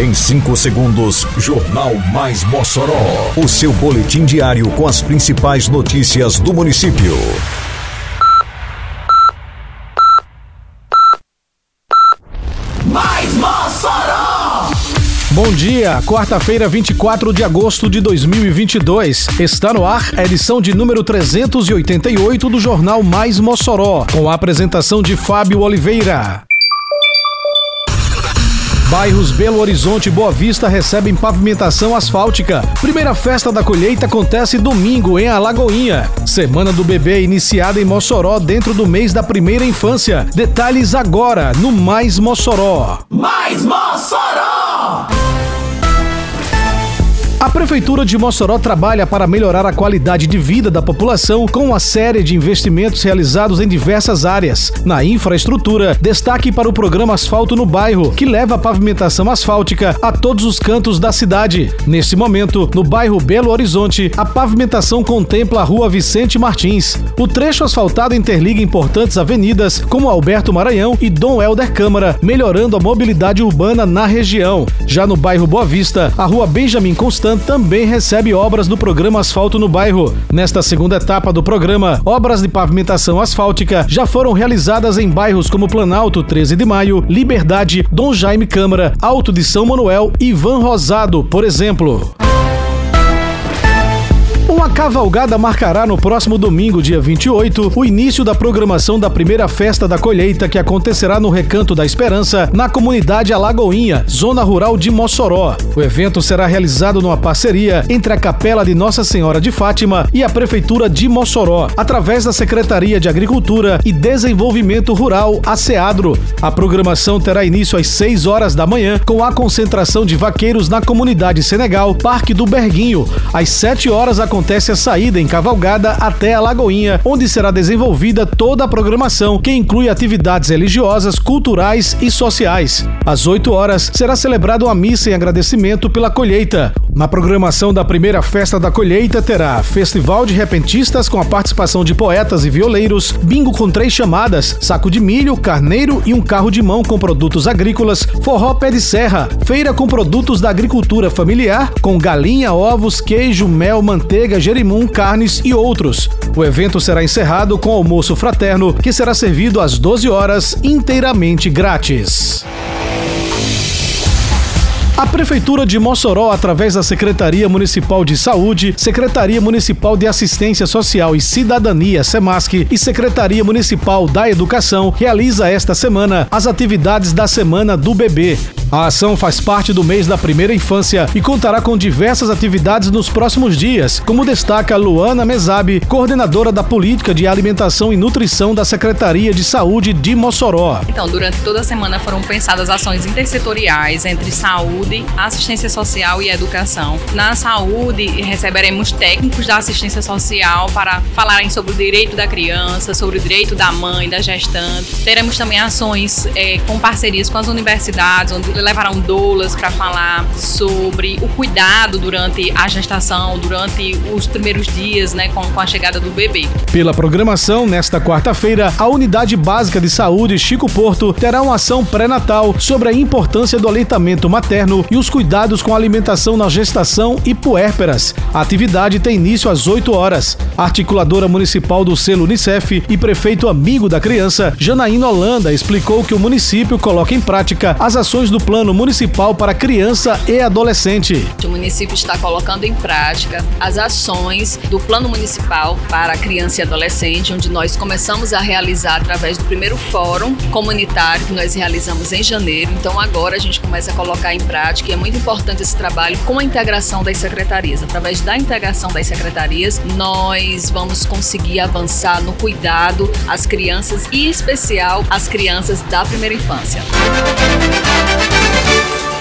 Em 5 segundos, Jornal Mais Mossoró. O seu boletim diário com as principais notícias do município. Mais Mossoró! Bom dia, quarta-feira, 24 de agosto de 2022. Está no ar a edição de número 388 do Jornal Mais Mossoró, com a apresentação de Fábio Oliveira. Bairros Belo Horizonte e Boa Vista recebem pavimentação asfáltica. Primeira festa da colheita acontece domingo em Alagoinha. Semana do bebê iniciada em Mossoró dentro do mês da primeira infância. Detalhes agora no Mais Mossoró. Mais Mossoró! A Prefeitura de Mossoró trabalha para melhorar a qualidade de vida da população com uma série de investimentos realizados em diversas áreas. Na infraestrutura, destaque para o programa Asfalto no Bairro, que leva a pavimentação asfáltica a todos os cantos da cidade. Neste momento, no bairro Belo Horizonte, a pavimentação contempla a rua Vicente Martins. O trecho asfaltado interliga importantes avenidas como Alberto Maranhão e Dom Helder Câmara, melhorando a mobilidade urbana na região. Já no bairro Boa Vista, a rua Benjamin Constant também recebe obras do programa Asfalto no Bairro. Nesta segunda etapa do programa, obras de pavimentação asfáltica já foram realizadas em bairros como Planalto, 13 de Maio, Liberdade, Dom Jaime Câmara, Alto de São Manuel e Van Rosado, por exemplo. Cavalgada marcará no próximo domingo, dia 28, o início da programação da primeira festa da colheita que acontecerá no Recanto da Esperança, na comunidade Alagoinha, zona rural de Mossoró. O evento será realizado numa parceria entre a Capela de Nossa Senhora de Fátima e a Prefeitura de Mossoró, através da Secretaria de Agricultura e Desenvolvimento Rural, a SEADRO. A programação terá início às 6 horas da manhã, com a concentração de vaqueiros na comunidade Senegal, Parque do Berguinho. Às 7 horas acontece acontece a saída em Cavalgada até a Lagoinha, onde será desenvolvida toda a programação, que inclui atividades religiosas, culturais e sociais. Às 8 horas será celebrada uma missa em agradecimento pela colheita. Na programação da primeira festa da colheita terá festival de repentistas com a participação de poetas e violeiros, bingo com três chamadas, saco de milho, carneiro e um carro de mão com produtos agrícolas, forró pé de serra, feira com produtos da agricultura familiar, com galinha, ovos, queijo, mel, manteiga, jerimum, carnes e outros. O evento será encerrado com almoço fraterno, que será servido às 12 horas, inteiramente grátis. A Prefeitura de Mossoró, através da Secretaria Municipal de Saúde, Secretaria Municipal de Assistência Social e Cidadania, SEMASC, e Secretaria Municipal da Educação, realiza esta semana as atividades da Semana do Bebê. A ação faz parte do mês da primeira infância e contará com diversas atividades nos próximos dias, como destaca Luana Mesabi, coordenadora da Política de Alimentação e Nutrição da Secretaria de Saúde de Mossoró. Então, durante toda a semana foram pensadas ações intersetoriais entre saúde, assistência social e educação. Na saúde, receberemos técnicos da assistência social para falarem sobre o direito da criança, sobre o direito da mãe, da gestante. Teremos também ações é, com parcerias com as universidades, onde levarão doulas para falar sobre o cuidado durante a gestação, durante os primeiros dias, né, com, com a chegada do bebê. Pela programação, nesta quarta-feira, a Unidade Básica de Saúde Chico Porto terá uma ação pré-natal sobre a importância do aleitamento materno e os cuidados com a alimentação na gestação e puérperas. A atividade tem início às 8 horas. Articuladora municipal do selo Unicef e prefeito amigo da criança, Janaína Holanda, explicou que o município coloca em prática as ações do Plano Municipal para Criança e Adolescente. O município está colocando em prática as ações do Plano Municipal para Criança e Adolescente, onde nós começamos a realizar através do primeiro fórum comunitário que nós realizamos em janeiro. Então agora a gente começa a colocar em prática e é muito importante esse trabalho com a integração das secretarias. Através da integração das secretarias, nós vamos conseguir avançar no cuidado às crianças e em especial às crianças da primeira infância.